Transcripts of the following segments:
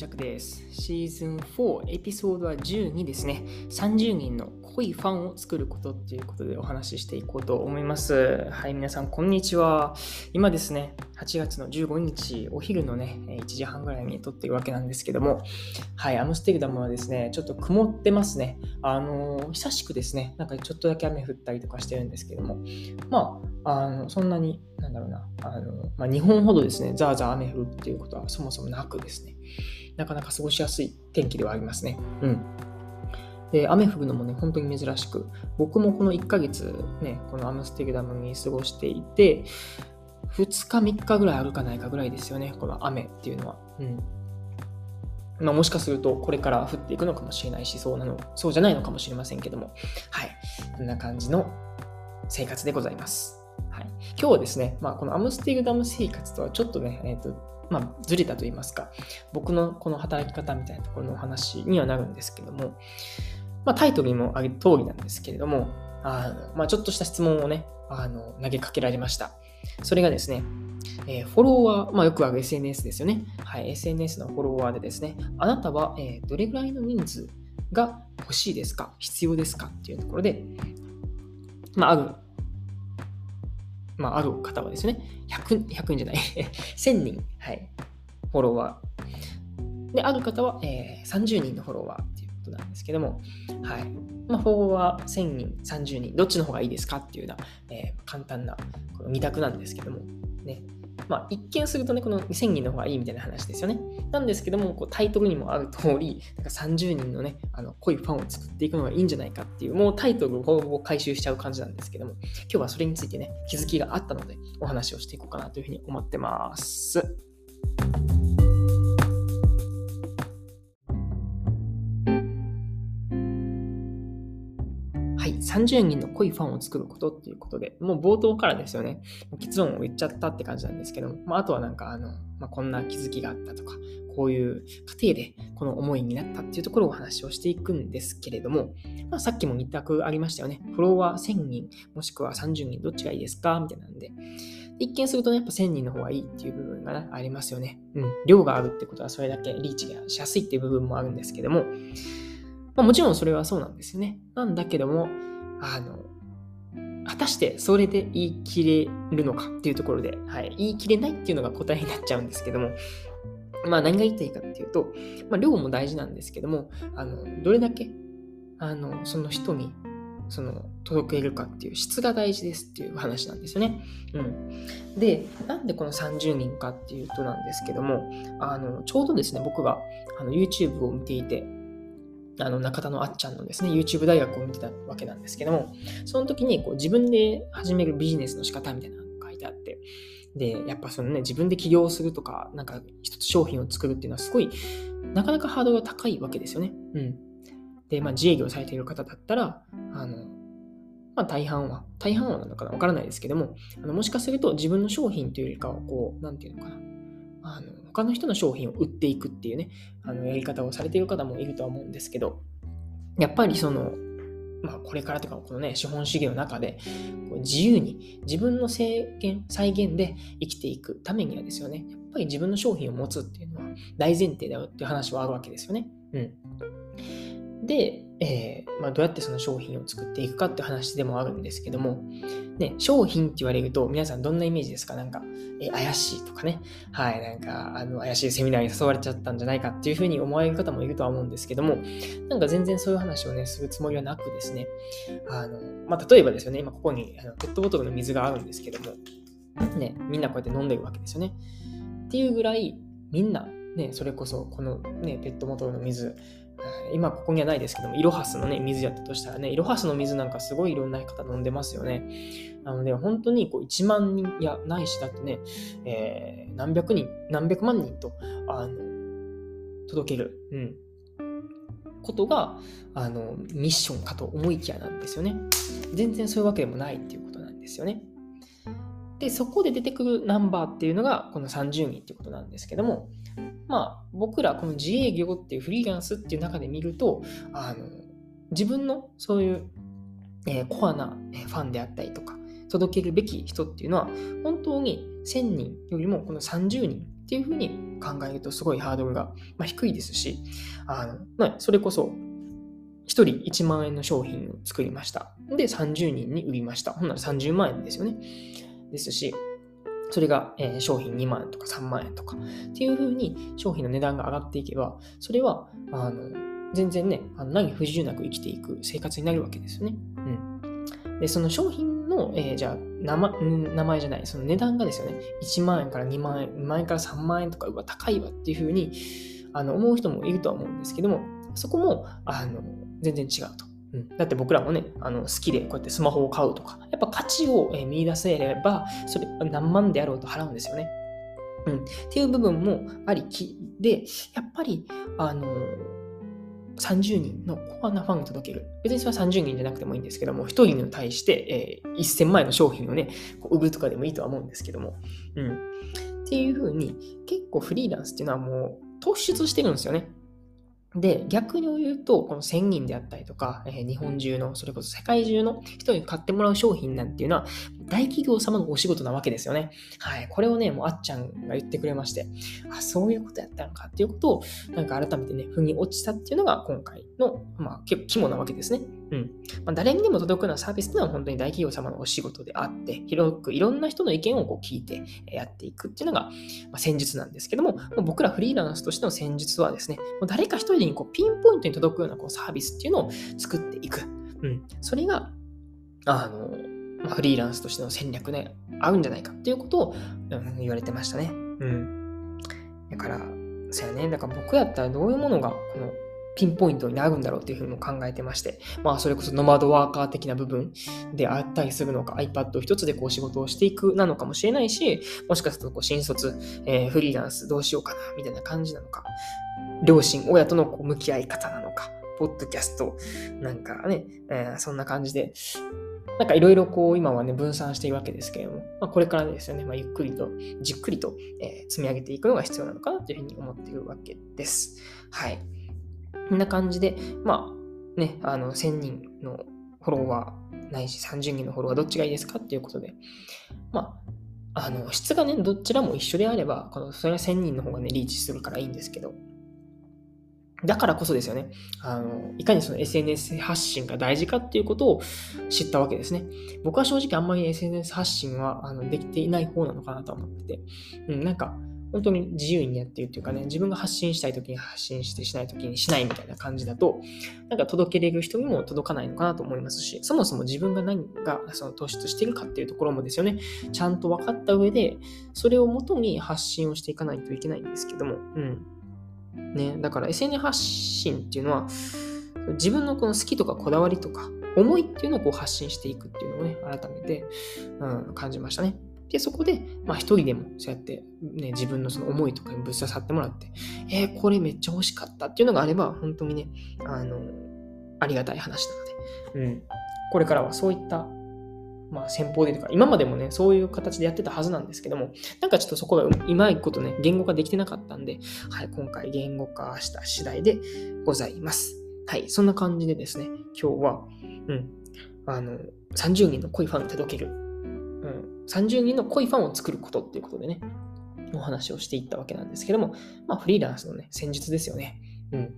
どうも、ジャックです。シーズン4、エピソードは12ですね。30人の濃いファンを作ることっていうことでお話ししていこうと思います。はい、皆さん、こんにちは。今ですね、8月の15日、お昼のね、1時半ぐらいに撮ってるわけなんですけども、はい、アムステルダムはですね、ちょっと曇ってますね。あのー、久しくですね、なんかちょっとだけ雨降ったりとかしてるんですけども、まあ、あのそんなに、なんだろうな、あのまあ、日本ほどですね、ザーザー雨降るっていうことはそもそもなくですね、なかなか過ごしやすい天気ではありますね。うん。で、雨降るのもね、本当に珍しく、僕もこの1ヶ月ね、このアムステルダムに過ごしていて、2日、3日ぐらいあるかないかぐらいですよね、この雨っていうのは。うん。まあ、もしかするとこれから降っていくのかもしれないし、そうなの、そうじゃないのかもしれませんけども、はい。こんな感じの生活でございます。はい。今日はですね、まあ、このアムステルダム生活とはちょっとね、えっ、ー、と、まあ、ずれたと言いますか、僕のこの働き方みたいなところのお話にはなるんですけども、まあ、タイトルにもあげる通りなんですけれども、あのまあ、ちょっとした質問をね、あの投げかけられました。それがですね、えー、フォロワー、まあ、よくある SNS ですよね。はい、SNS のフォロワーでですね、あなたは、えー、どれぐらいの人数が欲しいですか？必要ですか？っていうところで、まあ、あるまあ、ある方はですね、100, 100人じゃない 1000人、はい、フォロワー。で、ある方は、えー、30人のフォロワーっていうことなんですけども、はい。まあ、フォロワー1000人、30人、どっちの方がいいですかっていうような、えー、簡単なこの2択なんですけども、ね。まあ、一見するとね、この2000人の方がいいみたいな話ですよね。なんですけども、こうタイトルにもある通り、なんか30人のね、あの濃いファンを作っていくのがいいんじゃないかっていう、もうタイトルをほぼ回収しちゃう感じなんですけども、今日はそれについてね、気づきがあったので、お話をしていこうかなというふうに思ってます。30人の濃いファンを作ることっていうことで、もう冒頭からですよね、結論を言っちゃったって感じなんですけど、まあ、あとはなんか、あの、まあ、こんな気づきがあったとか、こういう過程でこの思いになったっていうところをお話をしていくんですけれども、まあ、さっきも2択ありましたよね。フォロワー1000人、もしくは30人、どっちがいいですか？みたいなんで。一見するとね、やっぱ1000人の方がいいっていう部分が、ね、ありますよね。うん。量があるってことはそれだけリーチがしやすいっていう部分もあるんですけども、まあ、もちろんそれはそうなんですよね。なんだけども、あの、果たしてそれで言い切れるのかっていうところで、はい、言い切れないっていうのが答えになっちゃうんですけども、まあ何が言いたいかっていうと、まあ量も大事なんですけども、あの、どれだけ、あの、その人に、その、届けるかっていう質が大事ですっていう話なんですよね。うん。で、なんでこの30人かっていうとなんですけども、あの、ちょうどですね、僕があの YouTube を見ていて、あの中田のあっちゃんのですね、YouTube 大学を見てたわけなんですけども、その時にこう自分で始めるビジネスの仕方みたいなのが書いてあって、で、やっぱそのね、自分で起業するとか、なんか一つ商品を作るっていうのはすごい、なかなかハードルが高いわけですよね。うん。で、まあ自営業されている方だったら、あの、まあ大半は、大半はなのかなわからないですけども、あのもしかすると自分の商品というよりかは、こう、なんていうのかな。あの他の人の商品を売っていくっていうね、あのやり方をされている方もいるとは思うんですけど、やっぱりその、まあ、これからとかこのね、資本主義の中で、自由に自分の制限、再現で生きていくためにはですよね、やっぱり自分の商品を持つっていうのは大前提だよっていう話はあるわけですよね。うん。で、えー、まあ、どうやってその商品を作っていくかって話でもあるんですけども、ね、商品って言われると皆さんどんなイメージですか？なんか、え怪しいとかね、はい、なんか、あの、怪しいセミナーに誘われちゃったんじゃないかっていうふうに思われる方もいるとは思うんですけども、なんか全然そういう話をね、するつもりはなくですね、あの、まあ、例えばですよね、今ここにあのペットボトルの水があるんですけども、ね、みんなこうやって飲んでるわけですよね。っていうぐらい、みんな、ね、それこそこのね、ペットボトルの水、今ここにはないですけども、イロハスのね、水やったとしたらね、イロハスの水なんかすごいいろんな方飲んでますよね。なので、本当にこう1万人、や、ないし、だってね、えー、何百人、何百万人と、あの、届ける、うん、ことが、あの、ミッションかと思いきやなんですよね。全然そういうわけでもないっていうことなんですよね。で、そこで出てくるナンバーっていうのが、この30人っていうことなんですけども、まあ、僕らこの自営業っていうフリーランスっていう中で見ると、あの、自分のそういう、えー、コアなファンであったりとか、届けるべき人っていうのは、本当に1000人よりもこの30人っていうふうに考えるとすごいハードルが、まあ、低いですし、あのまあ、それこそ1人1万円の商品を作りました。で、30人に売りました。ほんなら30万円ですよね。ですし、それが、えー、商品2万円とか3万円とかっていう風に商品の値段が上がっていけば、それは、あの、全然ね、あの何不自由なく生きていく生活になるわけですよね。うん。で、その商品の、えー、じゃあ名前、名前じゃない、その値段がですよね、1万円から2万円、2万円から3万円とか、うわ、高いわっていう風にあに思う人もいるとは思うんですけども、そこも、あの、全然違うと。うん、だって僕らもね、あの好きでこうやってスマホを買うとか、やっぱ価値を見出せれば、それ何万であろうと払うんですよね。うん、っていう部分もありきで、やっぱり、あの30人のコアなファンを届ける。別にそれは30人じゃなくてもいいんですけども、1人に対して、えー、1000万円の商品をね、こう売るとかでもいいとは思うんですけども。うん。っていうふうに、結構フリーランスっていうのはもう突出してるんですよね。で、逆に言うと、この1000人であったりとか、えー、日本中の、それこそ世界中の人に買ってもらう商品なんていうのは、大企業様のお仕事なわけですよね。はい。これをね、もうあっちゃんが言ってくれまして、あ、そういうことやったのかっていうことを、なんか改めてね、腑に落ちたっていうのが今回の、まあ、結構肝なわけですね。うん。まあ、誰にでも届くようなサービスっていうのは本当に大企業様のお仕事であって、広くいろんな人の意見をこう聞いてやっていくっていうのが、まあ、戦術なんですけども、もう僕らフリーランスとしての戦術はですね、もう誰か一人にこうピンポイントに届くようなこうサービスっていうのを作っていく。うん。それが、あの、まあ、フリーランスとしての戦略で合うんじゃないかっていうことを、うん、言われてましたね。うん。だから、そうやね。だから僕やったらどういうものがこのピンポイントになるんだろうっていうふうにも考えてまして、まあそれこそノマドワーカー的な部分であったりするのか、iPad を一つでこう仕事をしていくなのかもしれないし、もしかするとこう新卒、えー、フリーランスどうしようかな、みたいな感じなのか、両親、親とのこう向き合い方なのか、ポッドキャスト、なんかね、えー、そんな感じで、なんかいろいろこう今はね分散しているわけですけれども、まあ、これからですよね、まあ、ゆっくりとじっくりと、えー、積み上げていくのが必要なのかなというふうに思っているわけです。はい。こんな感じで、まあね、あの1000人のフォロワーないし30人のフォロワーどっちがいいですかっていうことで、まあ、あの質がね、どちらも一緒であれば、このそれは1000人の方がね、リーチするからいいんですけど、だからこそですよね。あの、いかにその SNS 発信が大事かっていうことを知ったわけですね。僕は正直あんまり SNS 発信はあのできていない方なのかなと思ってて、うん、なんか、本当に自由にやっているというかね、自分が発信したい時に発信してしない時にしないみたいな感じだと、なんか届けれる人にも届かないのかなと思いますし、そもそも自分が何がその突出しているかっていうところもですよね、ちゃんと分かった上で、それをもとに発信をしていかないといけないんですけども、うん。ね、だから SNS 発信っていうのは、自分のこの好きとかこだわりとか、思いっていうのをこう発信していくっていうのをね、改めて、うん、感じましたね。で、そこで、まあ一人でもそうやって、ね、自分のその思いとかにぶっ刺さってもらって、えー、これめっちゃ欲しかったっていうのがあれば、本当にね、あの、ありがたい話なので、うん。これからはそういったまあ、先方でとか、今までもね、そういう形でやってたはずなんですけども、なんかちょっとそこがうまいことね、言語化できてなかったんで、はい、今回言語化した次第でございます。はい、そんな感じでですね、今日は、うん、あの、30人の濃いファンを届ける、30人の濃いファンを作ることっていうことでね、お話をしていったわけなんですけども、まあ、フリーランスのね、戦術ですよね。うん。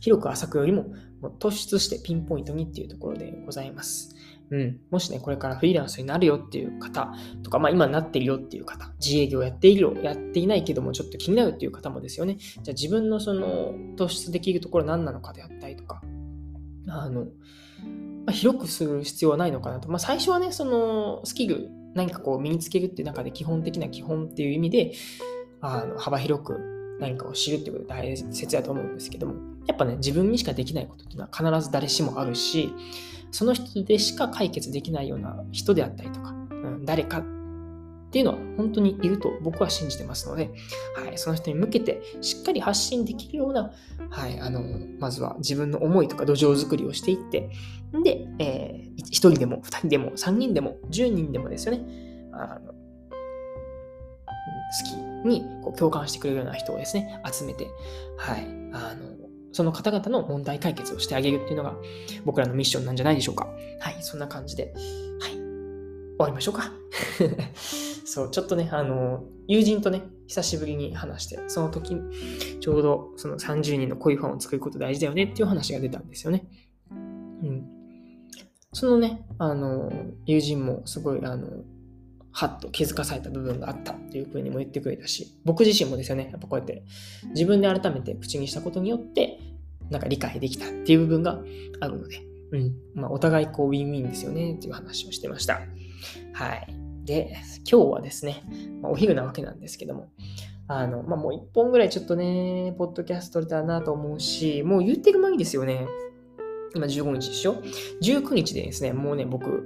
広く浅くよりももう突出してピンポイントにっていうところでございます。うん、もしね、これからフリーランスになるよっていう方とか、まあ今なってるよっていう方、自営業やっているよ、やっていないけどもちょっと気になるっていう方もですよね、じゃあ自分のその突出できるところ何なのかであったりとか、あの、まあ、広くする必要はないのかなと。まあ最初はね、そのスキル、何かこう身につけるっていう中で基本的な基本っていう意味で、あの幅広く何かを知るっていうこと大切だと思うんですけども、やっぱね、自分にしかできないことっていうのは必ず誰しもあるし、その人でしか解決できないような人であったりとか、うん、誰かっていうのは本当にいると僕は信じてますので、はい、その人に向けてしっかり発信できるような、はい、あの、まずは自分の思いとか土壌作りをしていって、で、えー、1人でも2人でも3人でも10人でもですよね、あの好きにこう共感してくれるような人をですね、集めて、はい、あの、その方々の問題解決をしてあげるっていうのが僕らのミッションなんじゃないでしょうか。はい、そんな感じで、はい、終わりましょうか。そう、ちょっとね、あの、友人とね、久しぶりに話して、その時、ちょうどその30人の恋ファンを作ること大事だよねっていう話が出たんですよね。うん。そのね、あの、友人もすごい、あの、はっと気づかされた部分があったっていうふうにも言ってくれたし、僕自身もですよね、やっぱこうやって自分で改めて口にしたことによって、なんか理解できたっていう部分があるので、うん。まあ、お互いこう、ウィンウィンですよねっていう話をしてました。はい。で、今日はですね、まあ、お昼なわけなんですけども、あの、まあ、もう一本ぐらいちょっとね、ポッドキャスト撮れたらなと思うし、もう言ってる間にですよね。今15日でしょ ?19 日でですね、もうね、僕、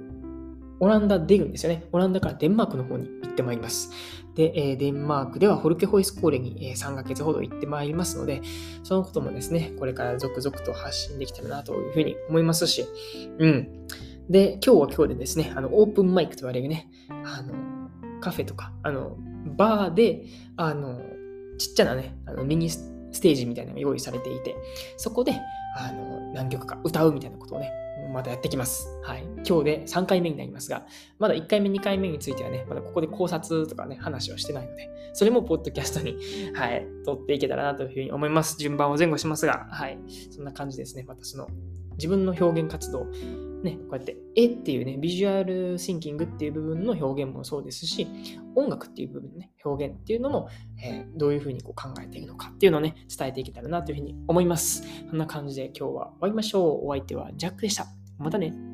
オランダ出るんですよね。オランダからデンマークの方に行ってまいります。で、えー、デンマークではホルケホイスコーレに、えー、3ヶ月ほど行ってまいりますので、そのこともですね、これから続々と発信できたらなというふうに思いますし、うん。で、今日は今日でですね、あの、オープンマイクと言われるね、あの、カフェとか、あの、バーで、あの、ちっちゃなね、あのミニステージみたいなのが用意されていて、そこで、あの、何曲か歌うみたいなことをね、またやってきます。はい。今日で3回目になりますが、まだ1回目、2回目についてはね、まだここで考察とかね、話をしてないので、それもポッドキャストに、はい、撮っていけたらなというふうに思います。順番を前後しますが、はい。そんな感じですね。またその、自分の表現活動、ね、こうやって、絵っていうね、ビジュアルシンキングっていう部分の表現もそうですし、音楽っていう部分ね、表現っていうのも、えー、どういうふうにこう考えているのかっていうのをね、伝えていけたらなというふうに思います。そんな感じで今日は終わりましょう。お相手はジャックでした。またね。